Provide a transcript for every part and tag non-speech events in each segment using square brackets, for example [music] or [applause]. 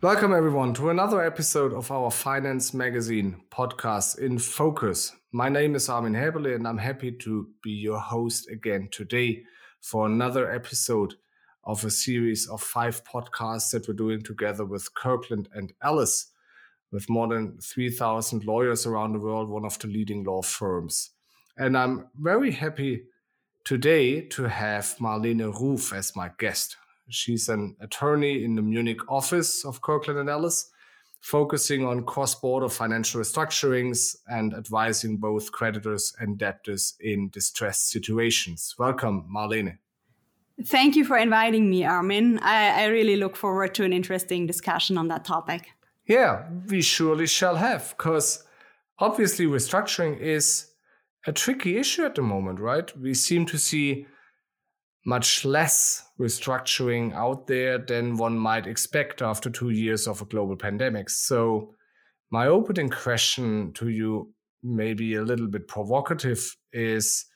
Welcome, everyone, to another episode of our Finance Magazine podcast in focus. My name is Armin Heberle, and I'm happy to be your host again today for another episode of a series of five podcasts that we're doing together with Kirkland and Ellis, with more than 3,000 lawyers around the world, one of the leading law firms. And I'm very happy today to have Marlene Ruf as my guest. She's an attorney in the Munich office of Kirkland and Ellis, focusing on cross-border financial restructurings and advising both creditors and debtors in distressed situations. Welcome, Marlene. Thank you for inviting me, Armin. I, I really look forward to an interesting discussion on that topic. Yeah, we surely shall have, because obviously restructuring is a tricky issue at the moment, right? We seem to see much less restructuring out there than one might expect after two years of a global pandemic. So, my opening question to you, maybe a little bit provocative, is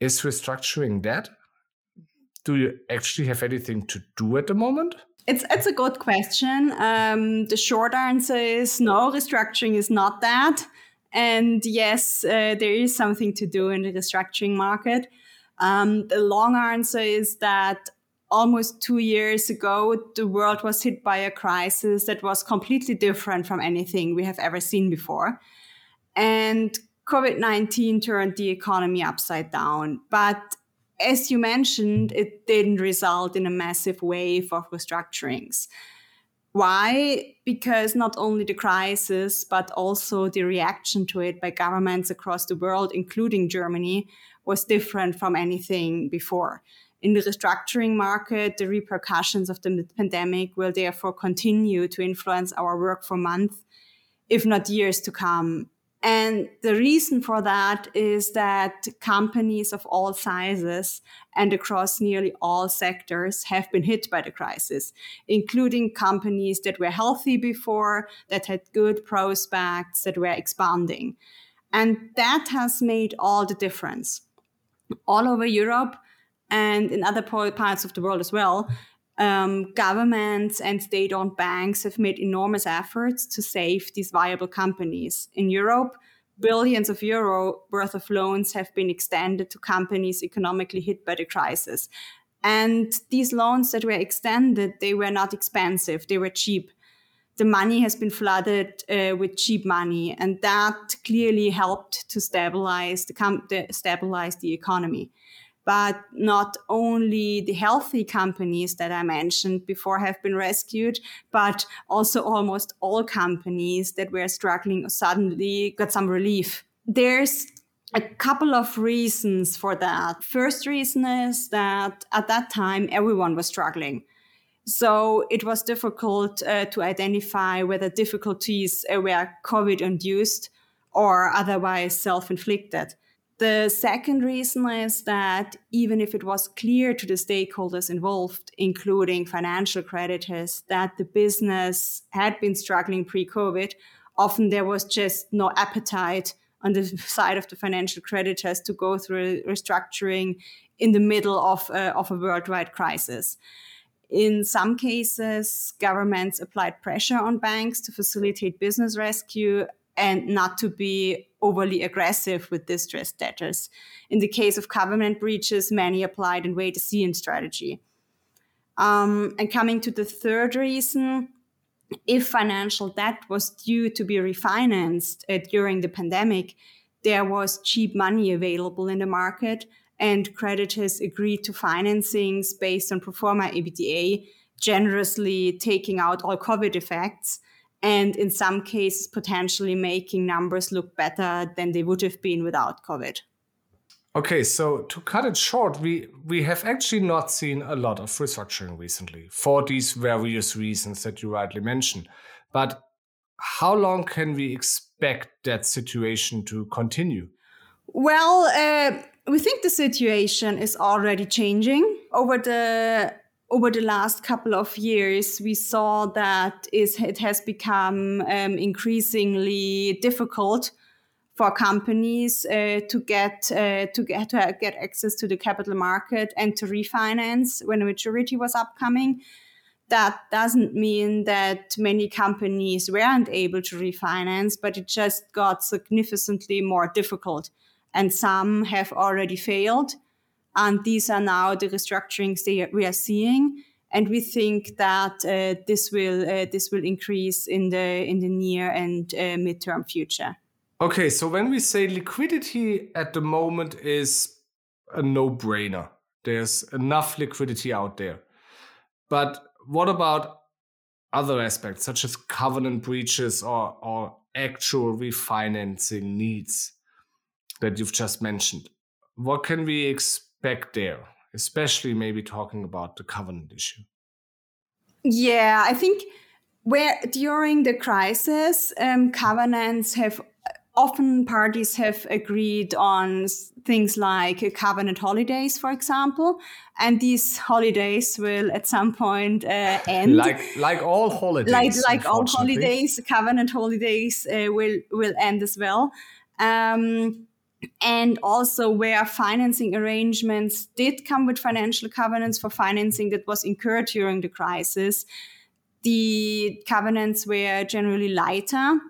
Is restructuring dead? Do you actually have anything to do at the moment? It's it's a good question. Um, the short answer is no. Restructuring is not that, and yes, uh, there is something to do in the restructuring market. Um, the long answer is that almost two years ago, the world was hit by a crisis that was completely different from anything we have ever seen before. And COVID 19 turned the economy upside down. But as you mentioned, it didn't result in a massive wave of restructurings. Why? Because not only the crisis, but also the reaction to it by governments across the world, including Germany, was different from anything before. In the restructuring market, the repercussions of the pandemic will therefore continue to influence our work for months, if not years to come. And the reason for that is that companies of all sizes and across nearly all sectors have been hit by the crisis, including companies that were healthy before, that had good prospects, that were expanding. And that has made all the difference all over Europe and in other parts of the world as well, um, governments and state owned banks have made enormous efforts to save these viable companies. In Europe, billions of euro worth of loans have been extended to companies economically hit by the crisis. And these loans that were extended, they were not expensive, they were cheap. The money has been flooded uh, with cheap money, and that clearly helped to stabilize the, com- the stabilize the economy. But not only the healthy companies that I mentioned before have been rescued, but also almost all companies that were struggling suddenly got some relief. There's a couple of reasons for that. First reason is that at that time, everyone was struggling. So it was difficult uh, to identify whether difficulties uh, were COVID induced or otherwise self inflicted. The second reason is that even if it was clear to the stakeholders involved, including financial creditors, that the business had been struggling pre COVID, often there was just no appetite on the [laughs] side of the financial creditors to go through restructuring in the middle of, uh, of a worldwide crisis. In some cases, governments applied pressure on banks to facilitate business rescue and not to be overly aggressive with distressed debtors. In the case of covenant breaches, many applied a wait to see in strategy. Um, and coming to the third reason, if financial debt was due to be refinanced uh, during the pandemic, there was cheap money available in the market, and creditors agreed to financings based on pro forma EBITDA, generously taking out all COVID effects and in some cases potentially making numbers look better than they would have been without COVID. Okay, so to cut it short, we, we have actually not seen a lot of restructuring recently for these various reasons that you rightly mentioned. But how long can we expect that situation to continue? Well, uh, we think the situation is already changing. Over the over the last couple of years, we saw that is it has become um, increasingly difficult for companies uh, to get uh, to get to get access to the capital market and to refinance when a maturity was upcoming. That doesn't mean that many companies weren't able to refinance, but it just got significantly more difficult, and some have already failed and these are now the restructurings that we are seeing. And we think that uh, this will uh, this will increase in the in the near and uh, midterm future. Okay, so when we say liquidity at the moment is a no-brainer, there's enough liquidity out there. But what about other aspects such as covenant breaches or, or actual refinancing needs that you've just mentioned? What can we expect? Back there, especially maybe talking about the covenant issue? Yeah, I think where during the crisis, um, covenants have often parties have agreed on things like covenant holidays, for example, and these holidays will at some point uh, end. Like like all holidays, like like all holidays, covenant holidays uh, will will end as well. Um, and also where financing arrangements did come with financial covenants for financing that was incurred during the crisis, the covenants were generally lighter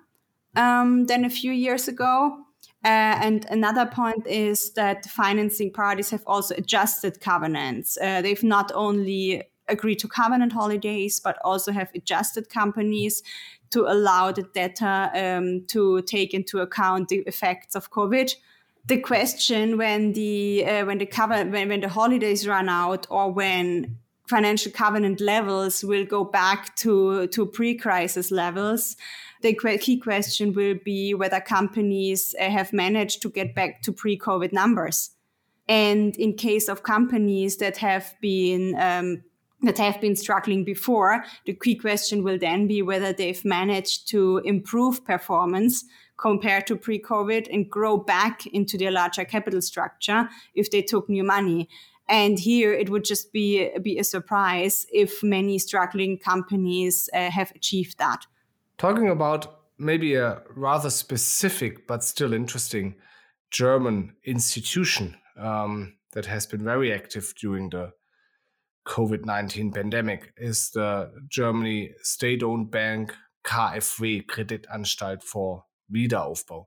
um, than a few years ago. Uh, and another point is that financing parties have also adjusted covenants. Uh, they've not only agreed to covenant holidays, but also have adjusted companies to allow the debtor um, to take into account the effects of COVID the question when the uh, when the cover when, when the holidays run out or when financial covenant levels will go back to to pre-crisis levels the key question will be whether companies uh, have managed to get back to pre-covid numbers. And in case of companies that have been um, that have been struggling before the key question will then be whether they've managed to improve performance compared to pre-COVID and grow back into their larger capital structure if they took new money. And here it would just be, be a surprise if many struggling companies uh, have achieved that. Talking about maybe a rather specific but still interesting German institution um, that has been very active during the COVID 19 pandemic is the Germany state owned bank KfW Kreditanstalt for Wiederaufbau,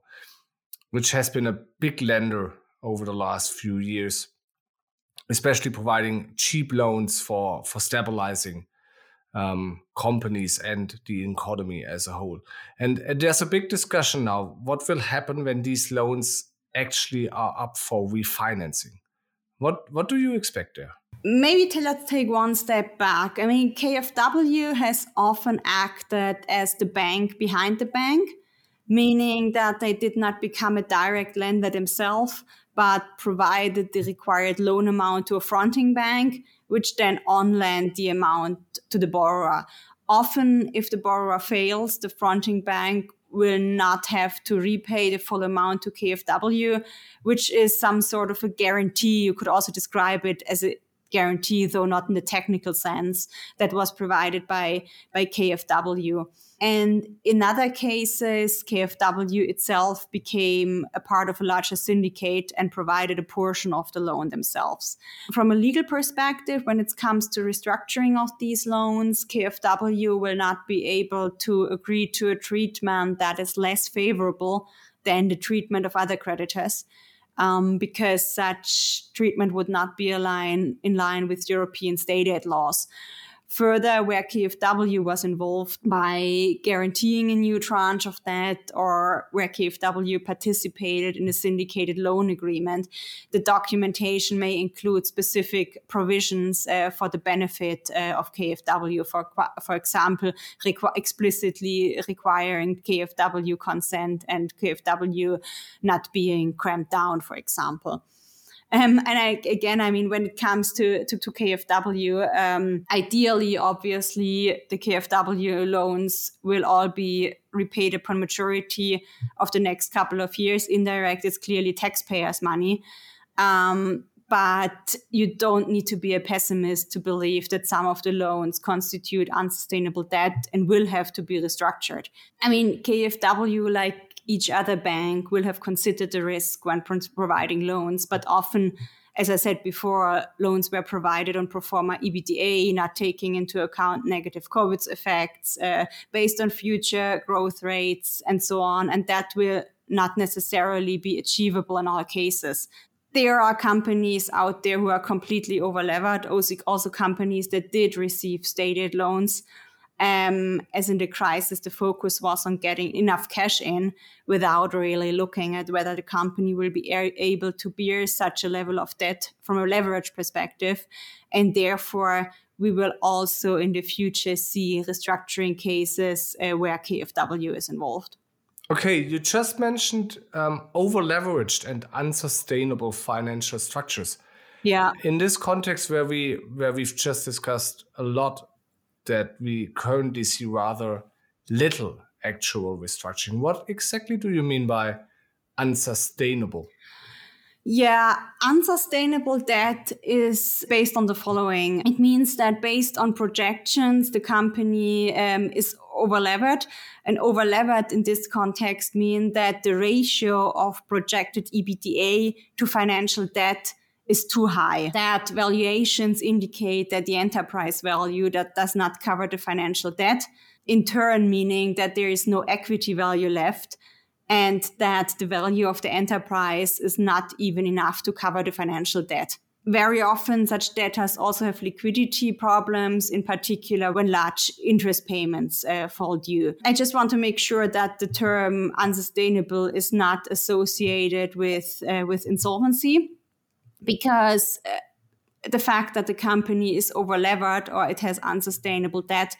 which has been a big lender over the last few years, especially providing cheap loans for, for stabilizing um, companies and the economy as a whole. And, and there's a big discussion now what will happen when these loans actually are up for refinancing? What, what do you expect there? Maybe let's take one step back. I mean, KfW has often acted as the bank behind the bank meaning that they did not become a direct lender themselves, but provided the required loan amount to a fronting bank, which then on lent the amount to the borrower. Often, if the borrower fails, the fronting bank will not have to repay the full amount to KfW, which is some sort of a guarantee. You could also describe it as a guarantee, though not in the technical sense, that was provided by, by KfW. And in other cases, KfW itself became a part of a larger syndicate and provided a portion of the loan themselves. From a legal perspective, when it comes to restructuring of these loans, KfW will not be able to agree to a treatment that is less favorable than the treatment of other creditors um, because such treatment would not be align, in line with European state aid laws. Further, where KfW was involved by guaranteeing a new tranche of debt or where KfW participated in a syndicated loan agreement, the documentation may include specific provisions uh, for the benefit uh, of KfW. For, for example, requ- explicitly requiring KfW consent and KfW not being crammed down, for example. Um, and I, again, I mean, when it comes to, to, to KfW, um, ideally, obviously, the KfW loans will all be repaid upon maturity of the next couple of years. Indirect, it's clearly taxpayers' money. Um, but you don't need to be a pessimist to believe that some of the loans constitute unsustainable debt and will have to be restructured. I mean, KfW, like each other bank, will have considered the risk when providing loans, but often as I said before, loans were provided on pro forma EBITDA, not taking into account negative COVID effects, uh, based on future growth rates and so on. And that will not necessarily be achievable in all cases there are companies out there who are completely overlevered, also, also companies that did receive stated loans. Um, as in the crisis, the focus was on getting enough cash in without really looking at whether the company will be able to bear such a level of debt from a leverage perspective. And therefore, we will also in the future see restructuring cases uh, where KfW is involved. Okay, you just mentioned um, over leveraged and unsustainable financial structures. Yeah. In this context, where we where we've just discussed a lot that we currently see rather little actual restructuring, what exactly do you mean by unsustainable? Yeah, unsustainable debt is based on the following. It means that based on projections, the company um, is overlevered. And overlevered in this context mean that the ratio of projected EBITDA to financial debt is too high. That valuations indicate that the enterprise value that does not cover the financial debt, in turn meaning that there is no equity value left and that the value of the enterprise is not even enough to cover the financial debt. Very often, such debtors also have liquidity problems, in particular when large interest payments uh, fall due. I just want to make sure that the term unsustainable is not associated with, uh, with insolvency, because uh, the fact that the company is overlevered or it has unsustainable debt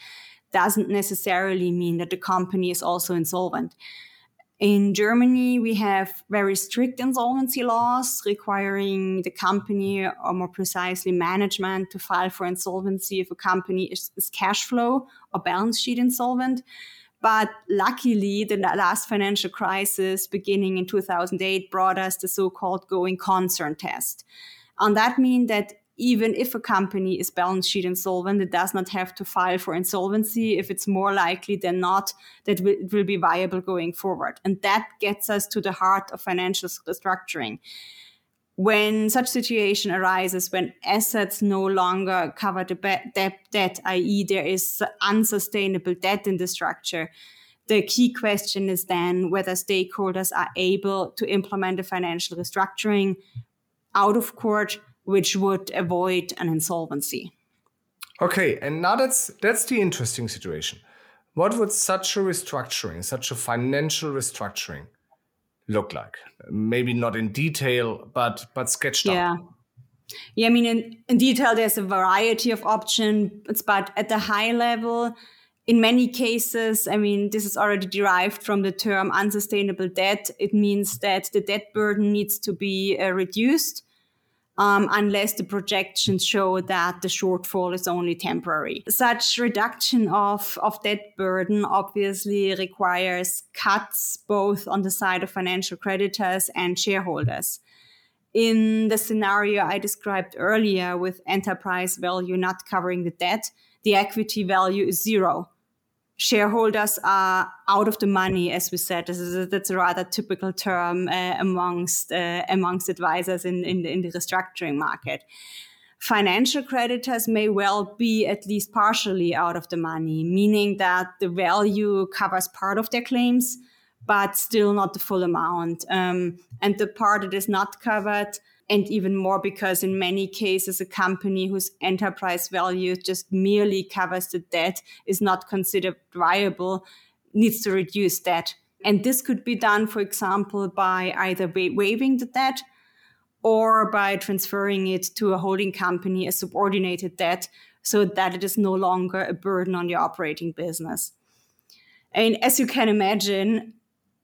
doesn't necessarily mean that the company is also insolvent. In Germany, we have very strict insolvency laws requiring the company, or more precisely, management, to file for insolvency if a company is, is cash flow or balance sheet insolvent. But luckily, the last financial crisis beginning in 2008 brought us the so called going concern test. And that means that even if a company is balance sheet insolvent, it does not have to file for insolvency if it's more likely than not that it will be viable going forward. And that gets us to the heart of financial restructuring. When such situation arises, when assets no longer cover the debt, debt i.e., there is unsustainable debt in the structure, the key question is then whether stakeholders are able to implement a financial restructuring out of court which would avoid an insolvency. Okay, and now that's that's the interesting situation. What would such a restructuring, such a financial restructuring, look like? Maybe not in detail, but but sketched yeah. out. Yeah, I mean, in, in detail, there's a variety of options, but at the high level, in many cases, I mean, this is already derived from the term unsustainable debt. It means that the debt burden needs to be uh, reduced um, unless the projections show that the shortfall is only temporary. Such reduction of, of debt burden obviously requires cuts both on the side of financial creditors and shareholders. In the scenario I described earlier with enterprise value not covering the debt, the equity value is zero shareholders are out of the money, as we said. A, that's a rather typical term uh, amongst uh, amongst advisors in, in the, in the restructuring market. Financial creditors may well be at least partially out of the money, meaning that the value covers part of their claims, but still not the full amount. Um, and the part that is not covered and even more because in many cases a company whose enterprise value just merely covers the debt is not considered viable needs to reduce debt and this could be done for example by either waiving the debt or by transferring it to a holding company as subordinated debt so that it is no longer a burden on the operating business. And as you can imagine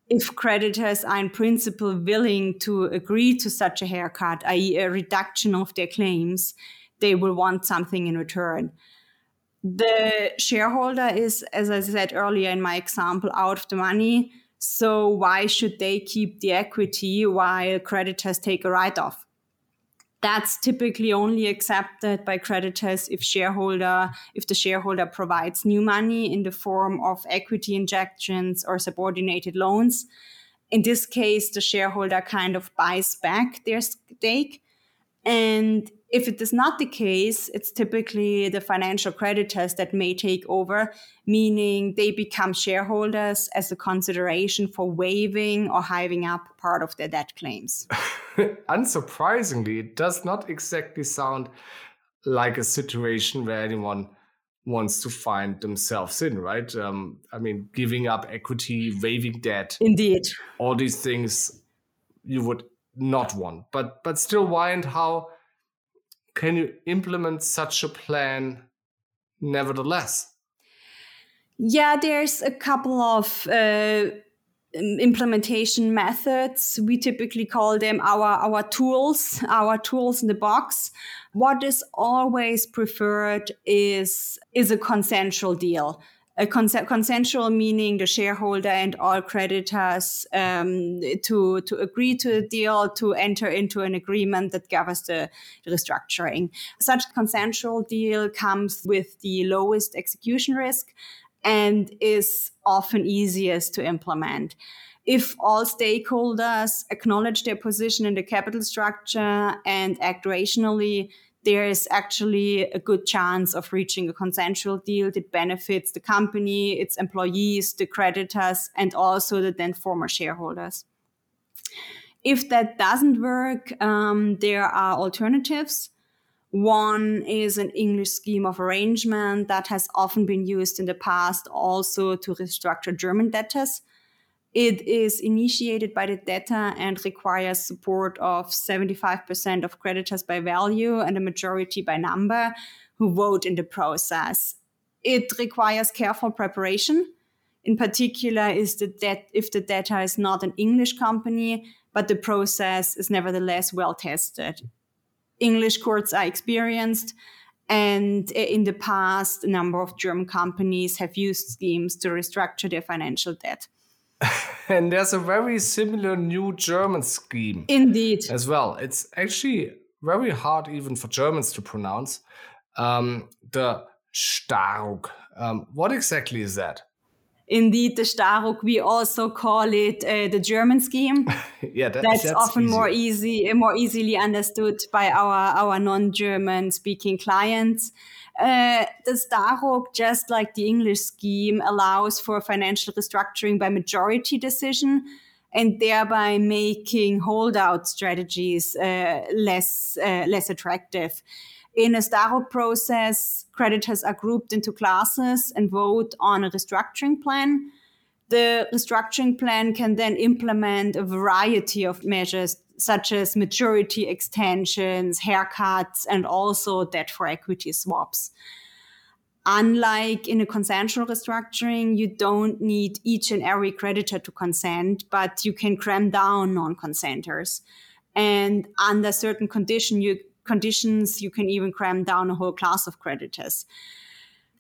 if creditors are in principle willing to agree to such a haircut, i.e., a reduction of their claims, they will want something in return. The shareholder is, as I said earlier in my example, out of the money. So why should they keep the equity while creditors take a write off? That's typically only accepted by creditors if shareholder if the shareholder provides new money in the form of equity injections or subordinated loans. In this case, the shareholder kind of buys back their stake. And if it is not the case, it's typically the financial creditors that may take over, meaning they become shareholders as a consideration for waiving or hiving up part of their debt claims. [laughs] Unsurprisingly, it does not exactly sound like a situation where anyone wants to find themselves in, right? Um, I mean, giving up equity, waiving debt. Indeed. All these things you would not want. But but still why and how can you implement such a plan nevertheless? Yeah, there's a couple of uh, implementation methods. We typically call them our, our tools, our tools in the box. What is always preferred is, is a consensual deal. A cons- consensual meaning the shareholder and all creditors um, to to agree to a deal to enter into an agreement that governs the, the restructuring. Such consensual deal comes with the lowest execution risk and is often easiest to implement. If all stakeholders acknowledge their position in the capital structure and act rationally, there is actually a good chance of reaching a consensual deal that benefits the company, its employees, the creditors, and also the then former shareholders. If that doesn't work, um, there are alternatives. One is an English scheme of arrangement that has often been used in the past also to restructure German debtors. It is initiated by the debtor and requires support of 75% of creditors by value and a majority by number who vote in the process. It requires careful preparation. In particular, is the debt if the debtor is not an English company, but the process is nevertheless well tested. English courts are experienced. And in the past, a number of German companies have used schemes to restructure their financial debt. [laughs] and there's a very similar new German scheme. Indeed. As well. It's actually very hard even for Germans to pronounce. Um, the StaRUG. Um, what exactly is that? Indeed, the StaRUG, we also call it uh, the German scheme. [laughs] yeah, that, that's, that's, often easy. more easy, more easily understood by our our non-German speaking clients. Uh, the StaRUG, just like the English scheme, allows for financial restructuring by majority decision and thereby making holdout strategies uh, less uh, less attractive. In a StaRUG process, creditors are grouped into classes and vote on a restructuring plan. The restructuring plan can then implement a variety of measures such as maturity extensions, haircuts, and also debt for equity swaps. Unlike in a consensual restructuring, you don't need each and every creditor to consent, but you can cram down non consenters. And under certain condition, you, conditions, you can even cram down a whole class of creditors.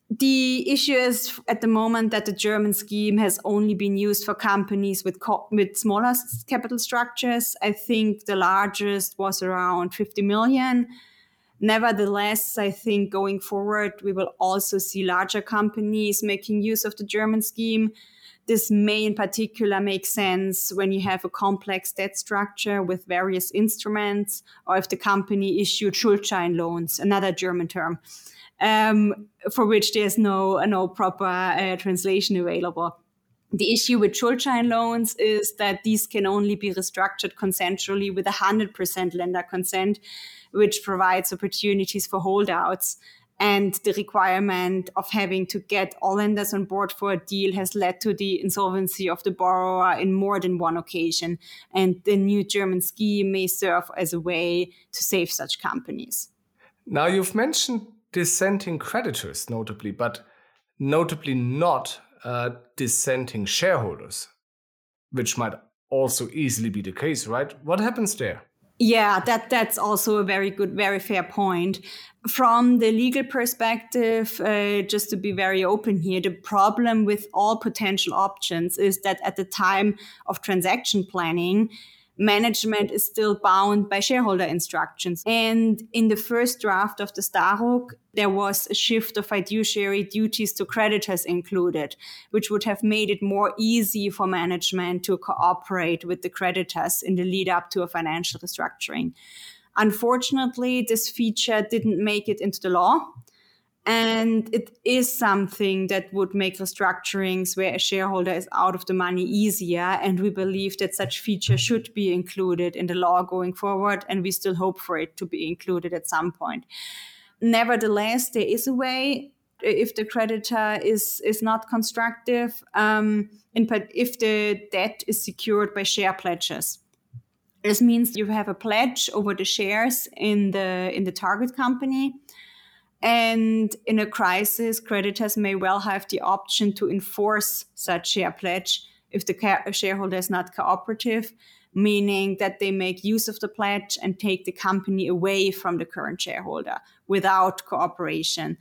The issue is at the moment that the German scheme has only been used for companies with co- with smaller capital structures. I think the largest was around 50 million. Nevertheless, I think going forward, we will also see larger companies making use of the German scheme. This may in particular make sense when you have a complex debt structure with various instruments, or if the company issued Schuldschein loans, another German term, um, for which there's no, no proper uh, translation available. The issue with Schuldschein loans is that these can only be restructured consensually with 100% lender consent, which provides opportunities for holdouts. And the requirement of having to get all lenders on board for a deal has led to the insolvency of the borrower in more than one occasion. And the new German scheme may serve as a way to save such companies. Now, you've mentioned dissenting creditors, notably, but notably not uh, dissenting shareholders, which might also easily be the case, right? What happens there? Yeah, that that's also a very good, very fair point. From the legal perspective, uh, just to be very open here, the problem with all potential options is that at the time of transaction planning, management is still bound by shareholder instructions. And in the first draft of the StaRUG, there was a shift of fiduciary duties to creditors included, which would have made it more easy for management to cooperate with the creditors in the lead up to a financial restructuring. Unfortunately, this feature didn't make it into the law. And it is something that would make restructurings where a shareholder is out of the money easier. And we believe that such feature should be included in the law going forward. And we still hope for it to be included at some point. Nevertheless, there is a way if the creditor is is not constructive, um, in, if the debt is secured by share pledges. This means you have a pledge over the shares in the in the target company and in a crisis, creditors may well have the option to enforce such share pledge if the shareholder is not cooperative, meaning that they make use of the pledge and take the company away from the current shareholder without cooperation.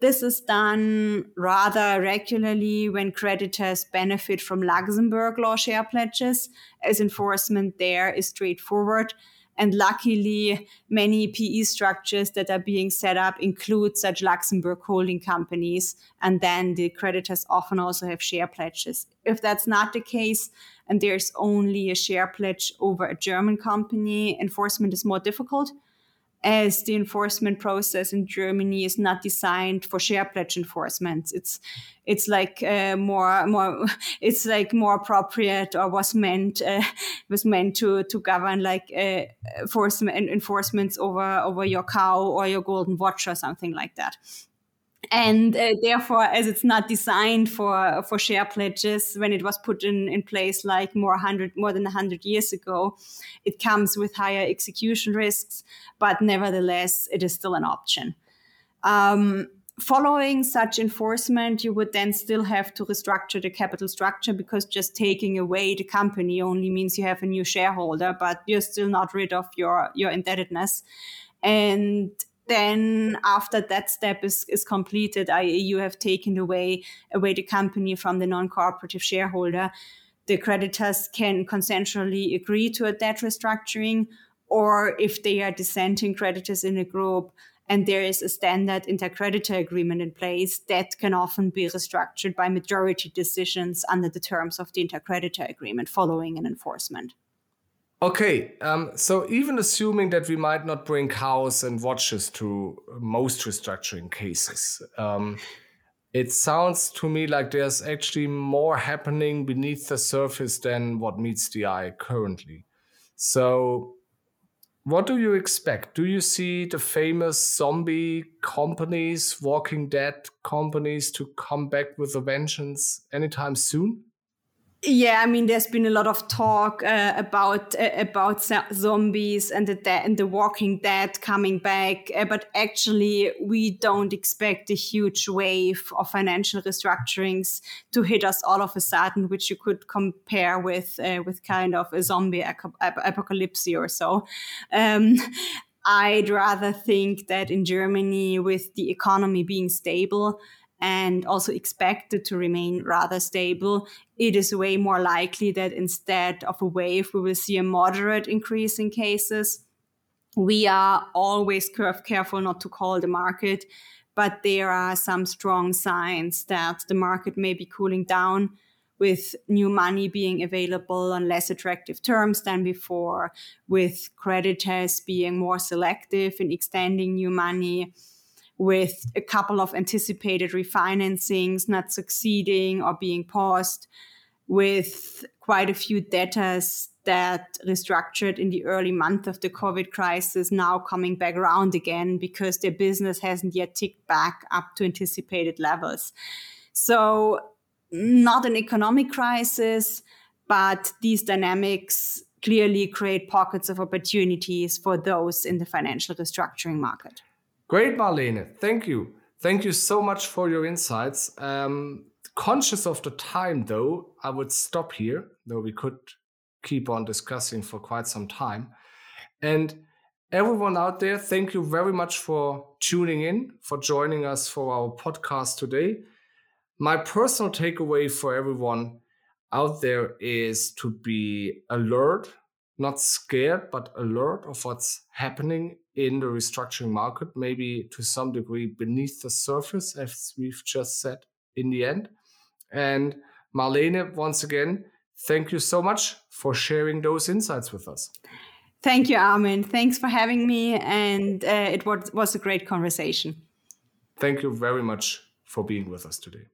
This is done rather regularly when creditors benefit from Luxembourg law share pledges, as enforcement there is straightforward and luckily, many PE structures that are being set up include such Luxembourg holding companies. And then the creditors often also have share pledges. If that's not the case, and there's only a share pledge over a German company, enforcement is more difficult as the enforcement process in Germany is not designed for share pledge enforcement. It's it's like uh, more more [laughs] it's like more appropriate or was meant uh, [laughs] was meant to to govern like uh, enforcement enforcements over over your cow or your golden watch or something like that and uh, therefore as it's not designed for for share pledges when it was put in in place like more 100 more than 100 years ago it comes with higher execution risks but nevertheless it is still an option. Um, following such enforcement you would then still have to restructure the capital structure because just taking away the company only means you have a new shareholder but you're still not rid of your your indebtedness. And then after that step is, is completed, i.e., you have taken away away the company from the non-cooperative shareholder, the creditors can consensually agree to a debt restructuring, or if they are dissenting creditors in a group and there is a standard intercreditor agreement in place, that can often be restructured by majority decisions under the terms of the intercreditor agreement following an enforcement. Okay, um, so even assuming that we might not bring cows and watches to most restructuring cases, um, it sounds to me like there's actually more happening beneath the surface than what meets the eye currently. So, what do you expect? Do you see the famous zombie companies, Walking Dead companies, to come back with a vengeance anytime soon? Yeah, I mean, there's been a lot of talk uh, about uh, about zombies and the de- and the Walking Dead coming back, uh, but actually, we don't expect a huge wave of financial restructurings to hit us all of a sudden, which you could compare with uh, with kind of a zombie ap- apocalypse or so. Um, I'd rather think that in Germany, with the economy being stable and also expected to remain rather stable, it is way more likely that instead of a wave, we will see a moderate increase in cases. We are always careful not to call the market, but there are some strong signs that the market may be cooling down with new money being available on less attractive terms than before, with creditors being more selective in extending new money with a couple of anticipated refinancings not succeeding or being paused, with quite a few debtors that restructured in the early month of the COVID crisis now coming back around again because their business hasn't yet ticked back up to anticipated levels. So, not an economic crisis, but these dynamics clearly create pockets of opportunities for those in the financial restructuring market. Great, Marlene. Thank you. Thank you so much for your insights. Um, conscious of the time, though, I would stop here, though we could keep on discussing for quite some time. And everyone out there, thank you very much for tuning in, for joining us for our podcast today. My personal takeaway for everyone out there is to be alert not scared, but alert of what's happening in the restructuring market, maybe to some degree beneath the surface, as we've just said in the end. And Marlene, once again, thank you so much for sharing those insights with us. Thank you, Armin. Thanks for having me. And uh, it was, was a great conversation. Thank you very much for being with us today.